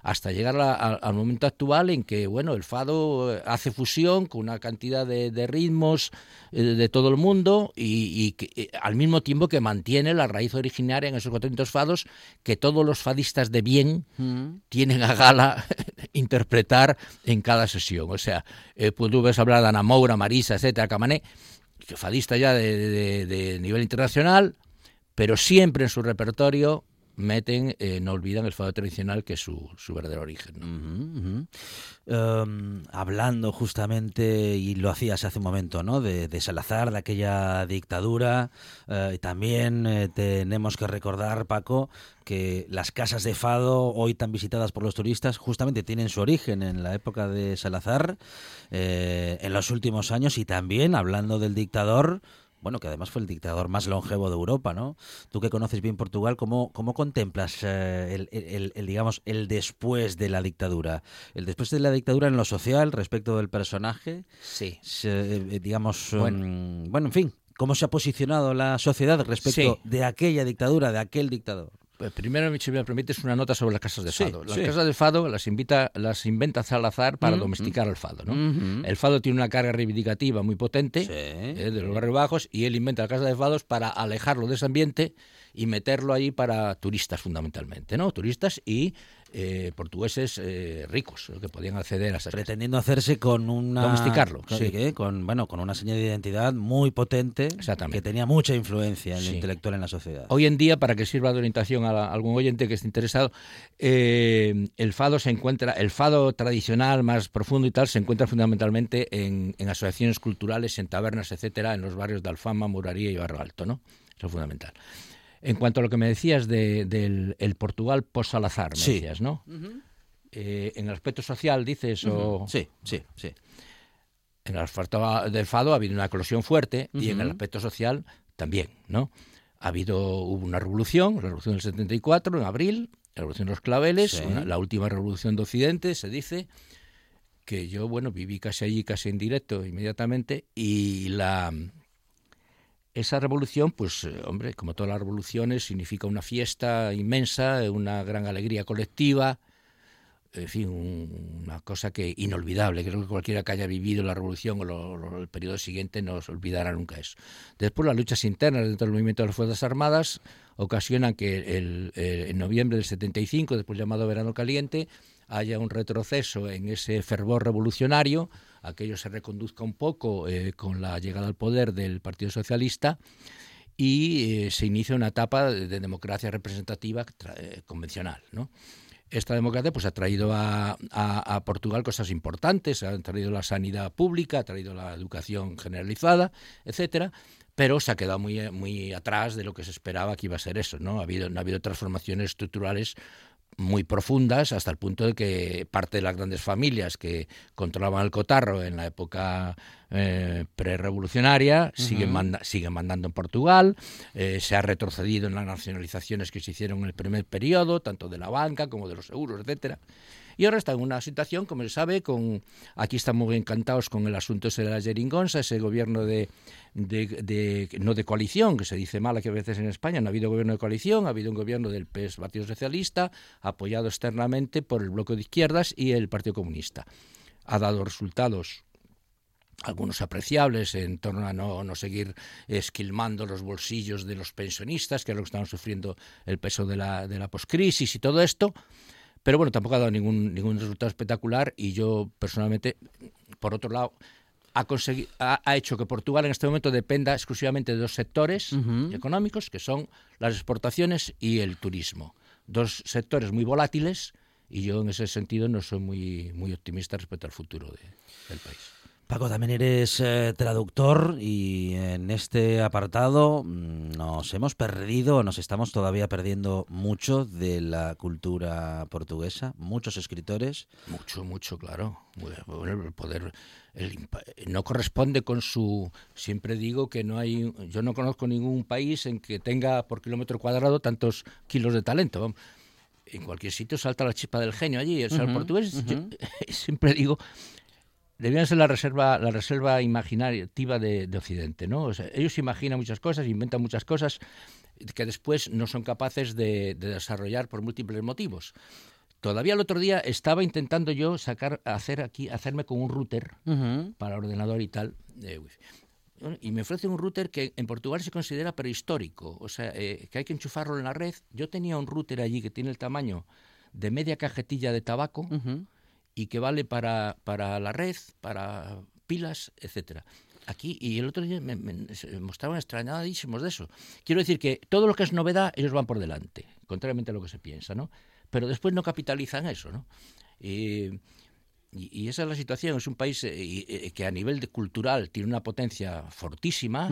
hasta llegar a- a- al momento actual en que bueno el fado eh, hace fusión con una cantidad de, de ritmos eh, de todo el mundo y, y que, eh, al mismo tiempo que mantiene la raíz originaria en esos 400 fados que todos los fadistas de bien tienen a gala interpretar en cada sesión. O sea, eh, pues tú ves hablar de Ana Moura, Marisa, etcétera, Camané, que fadista ya de, de- de nivel internacional, pero siempre en su repertorio meten, eh, no olvidan el fado tradicional que es su, su verdadero origen. Em, hablando justamente, y lo hacías hace un momento, ¿no? De, Salazar, de aquella dictadura. eh, y también eh, tenemos que recordar, Paco, que las casas de fado, hoy tan visitadas por los turistas, justamente tienen su origen en la época de Salazar, en los últimos años, y también, hablando del dictador, bueno, que además fue el dictador más longevo de Europa, ¿no? Tú que conoces bien Portugal, ¿cómo, cómo contemplas eh, el, el- el, digamos, el después de la dictadura? El después de la dictadura en lo social, respecto del personaje, Sí. se- eh, digamos, Bueno. mm, bueno, en fin, ¿cómo se ha posicionado la sociedad respecto Sí. de aquella dictadura, de aquel dictador? Primero, si me permites, una nota sobre las casas de Sí, fado. Las sí. casas de fado las invita, las inventa Salazar para Mm, domesticar al fado, ¿no? El fado tiene una carga reivindicativa muy potente Sí. eh, de los barrios bajos y él inventa la casa de fados para alejarlo de ese ambiente y meterlo ahí para turistas fundamentalmente, ¿no? Turistas y eh, portugueses eh, ricos que podían acceder a esas pretendiendo hacerse con una Domesticarlo, con, sí. ¿qué? con bueno con una señal de identidad muy potente que tenía mucha influencia en lo Sí. intelectual en la sociedad Hoy en día, para que sirva de orientación a, la- a algún oyente que esté interesado, eh, el fado se encuentra, el fado tradicional más profundo y tal, se encuentra fundamentalmente en, en asociaciones culturales, en tabernas, etcétera, en los barrios de Alfama, Muraría y Barrio Alto, ¿no? Eso es fundamental. En cuanto a lo que me decías de- del el Portugal post-Salazar, me Sí. decías, ¿no? Eh, en el aspecto social, dices, o sí sí sí en el aspecto del fado ha habido una eclosión fuerte y en el aspecto social también, ¿no? Ha habido hubo una revolución, la revolución del 74 en abril, la revolución de los claveles, Sí. una- la última revolución de Occidente, se dice que yo, bueno, viví casi allí, casi en directo, inmediatamente, y la esa revolución, pues, eh, hombre, como todas las revoluciones, significa una fiesta inmensa, una gran alegría colectiva, en fin, un- una cosa que inolvidable. Creo que cualquiera que haya vivido la revolución o el periodo siguiente no se olvidará nunca eso. Después, las luchas internas dentro del movimiento de las Fuerzas Armadas ocasionan que el- en noviembre del 75, después llamado Verano Caliente, haya un retroceso en ese fervor revolucionario, aquello se reconduzca un poco eh, con la llegada al poder del Partido Socialista y eh, se inicia una etapa de, de democracia representativa eh, convencional, ¿no? Esta democracia pues ha traído a, Portugal cosas importantes, ha traído la sanidad pública, ha traído la educación generalizada, etcétera, pero se ha quedado muy, muy atrás de lo que se esperaba que iba a ser eso, ¿no? No ha habido transformaciones estructurales muy profundas hasta el punto de que parte de las grandes familias que controlaban el cotarro en la época eh, prerevolucionaria siguen, manda- siguen mandando en Portugal, eh, se ha retrocedido en las nacionalizaciones que se hicieron en el primer periodo, tanto de la banca como de los seguros, etcétera. Y ahora está en una situación, como se sabe, con aquí estamos encantados con el asunto ese de la Jeringonza, ese gobierno de, no de coalición, que se dice mal aquí a veces en España, no ha habido gobierno de coalición, ha habido un gobierno del PS Partido Socialista, apoyado externamente por el bloque de izquierdas y el Partido Comunista. Ha dado resultados algunos apreciables en torno a no, seguir esquilmando los bolsillos de los pensionistas, que es lo que están sufriendo el peso de la, de la poscrisis y todo esto. Pero bueno, tampoco ha dado ningún, ningún resultado espectacular y yo personalmente, por otro lado, ha, consegui- ha, ha hecho que Portugal en este momento dependa exclusivamente de dos sectores económicos, que son las exportaciones y el turismo. Dos sectores muy volátiles y yo en ese sentido no soy muy, muy optimista respecto al futuro de- del país. Paco, también eres eh, traductor y en este apartado mm, nos hemos perdido, nos estamos todavía perdiendo mucho de la cultura portuguesa, muchos escritores. Mucho, mucho, claro. Bueno, el poder el no corresponde con su. Siempre digo que no hay. Yo no conozco ningún país en que tenga por kilómetro cuadrado tantos kilos de talento. En cualquier sitio salta la chispa del genio allí. O sea, el portugués, yo siempre digo, debían ser la reserva, la reserva imaginativa de, de Occidente, ¿no? O sea, ellos imaginan muchas cosas, inventan muchas cosas que después no son capaces de, de desarrollar por múltiples motivos. Todavía el otro día estaba intentando yo sacar, hacer aquí, hacerme con un router para ordenador y tal. de wifi. Y me ofrece un router que en Portugal se considera prehistórico, o sea, eh, que hay que enchufarlo en la red. Yo tenía un router allí que tiene el tamaño de media cajetilla de tabaco y que vale para, para la red, para pilas, etcétera. Aquí, y el otro día me, me- mostraban extrañadísimos de eso. Quiero decir que todo lo que es novedad, ellos van por delante, contrariamente a lo que se piensa, ¿no? Pero después no capitalizan eso, ¿no? Y, y- y esa es la situación. Es un país eh, y- eh, que a nivel de cultural tiene una potencia fortísima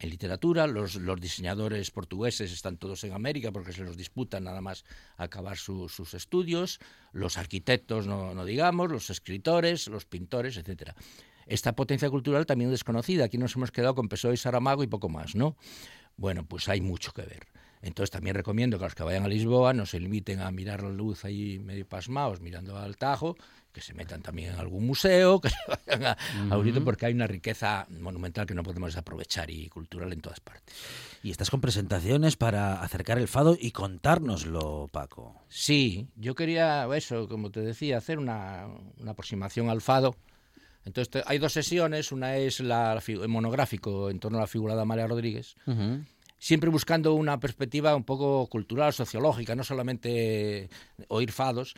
en literatura. Los, los diseñadores portugueses están todos en América porque se los disputan nada más acabar su- sus estudios. Los arquitectos, no, no digamos, los escritores, los pintores, etcétera. esta potencia cultural también desconocida. Aquí nos hemos quedado con PSOE y Saramago y poco más, ¿no? Bueno, pues hay mucho que ver. Entonces también recomiendo que los que vayan a Lisboa no se limiten a mirar la luz ahí medio pasmados mirando al Tajo, que se metan también en algún museo, que se vayan a, a Urito, porque hay una riqueza monumental que no podemos desaprovechar y cultural en todas partes. Y estás con presentaciones para acercar el fado y contárnoslo, Paco. Sí, yo quería, eso, como te decía, hacer una, una aproximación al fado. Entonces te- hay dos sesiones, una es la, el monográfico en torno a la figura de Amalia Rodríguez, siempre buscando una perspectiva un poco cultural, sociológica, no solamente oír fados.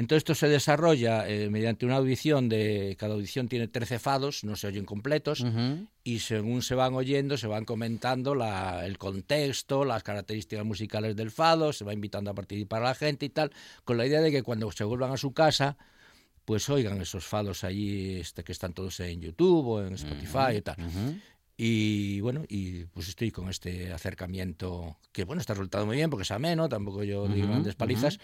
Entonces esto se desarrolla eh, mediante una audición de cada audición tiene 13 fados, no se oyen completos y según se van oyendo se van comentando la- el contexto, las características musicales del fado, se va invitando a participar a la gente y tal, con la idea de que cuando se vuelvan a su casa pues oigan esos fados allí este, que están todos en YouTube o en Spotify y tal. Y bueno, y pues estoy con este acercamiento que bueno, está resultado muy bien porque es ameno, tampoco yo digo Ujú, grandes palizas.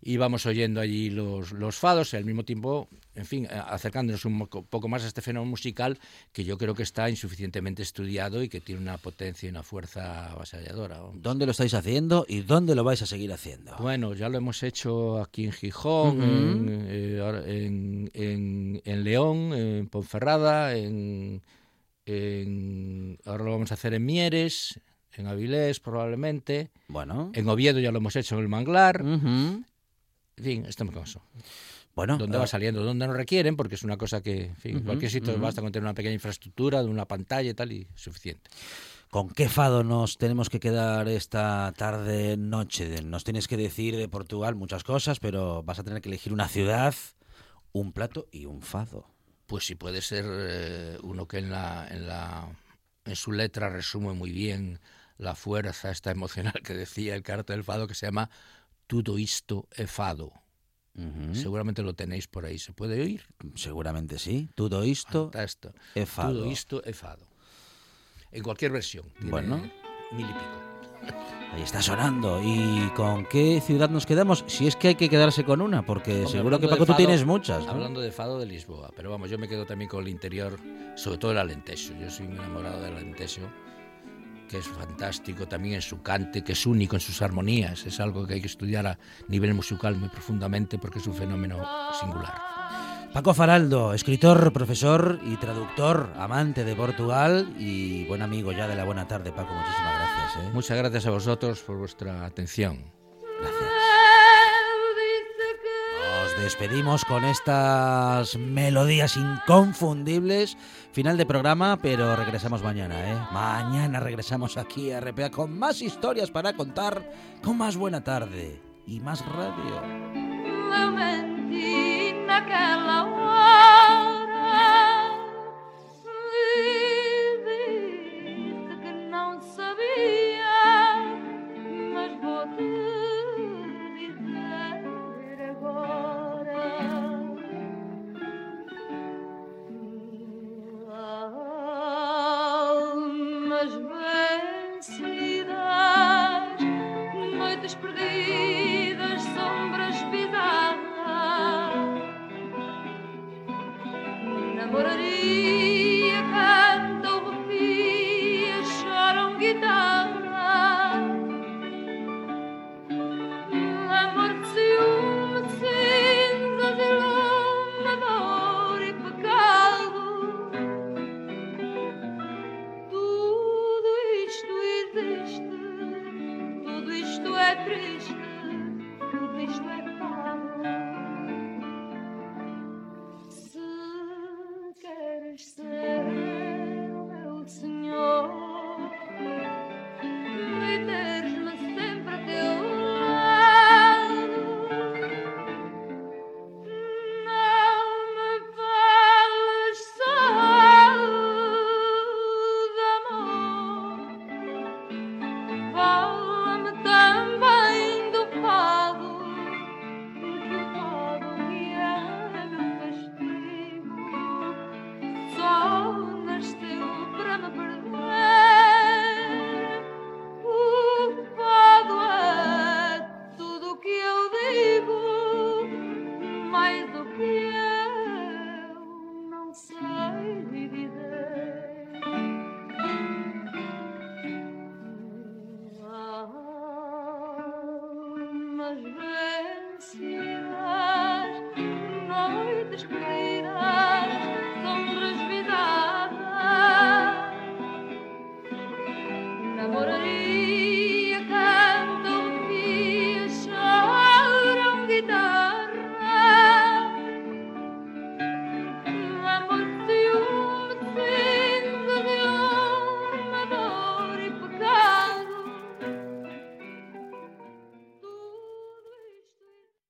Y vamos oyendo allí los, los fados y al mismo tiempo, en fin, acercándonos un poco más a este fenómeno musical que yo creo que está insuficientemente estudiado y que tiene una potencia y una fuerza avasalladora. ¿Dónde lo estáis haciendo y dónde lo vais a seguir haciendo? Bueno, ya lo hemos hecho aquí en Gijón, Ujú. en, eh, en, en- en León, en Ponferrada, en, en- ahora lo vamos a hacer en Mieres, en Avilés probablemente, Bueno. en Oviedo ya lo hemos hecho en el Manglar, en fin, estamos con eso. Bueno, Donde va saliendo, donde nos requieren, porque es una cosa que, en fin, cualquier sitio basta con tener una pequeña infraestructura, de una pantalla y tal, y suficiente. ¿Con qué fado nos tenemos que quedar esta tarde, noche? Nos tienes que decir de Portugal muchas cosas, pero vas a tener que elegir una ciudad, un plato y un fado. Pues si puede ser eh, uno que en la, en la en su letra resume muy bien la fuerza esta emocional que decía el carta del fado que se llama Tudo isto é fado. Seguramente lo tenéis por ahí, ¿se puede oír? Seguramente sí. Todo esto Fantástico. é fado. Tudo isto fado. En cualquier versión. tiene Bueno. Mil y pico. Ahí está sonando. ¿Y con qué ciudad nos quedamos? Si es que hay que quedarse con una, porque Hombre, seguro que Paco tú tienes muchas. ¿no? Hablando de fado de Lisboa, pero vamos, yo me quedo también con el interior, sobre todo el Alentejo. Yo soy muy enamorado del Alentejo, que es fantástico también en su cante, que es único en sus armonías. Es algo que hay que estudiar a nivel musical muy profundamente porque es un fenómeno singular. Paco Faraldo, escritor, profesor y traductor, amante de Portugal y buen amigo ya de la buena tarde, Paco. Muchísimas gracias. ¿Eh? Muchas gracias a vosotros por vuestra atención. Gracias. Nos despedimos con estas melodías inconfundibles. Final de programa, pero regresamos mañana, ¿eh? Mañana regresamos aquí a RPA con más historias para contar, con más buena tarde y más radio.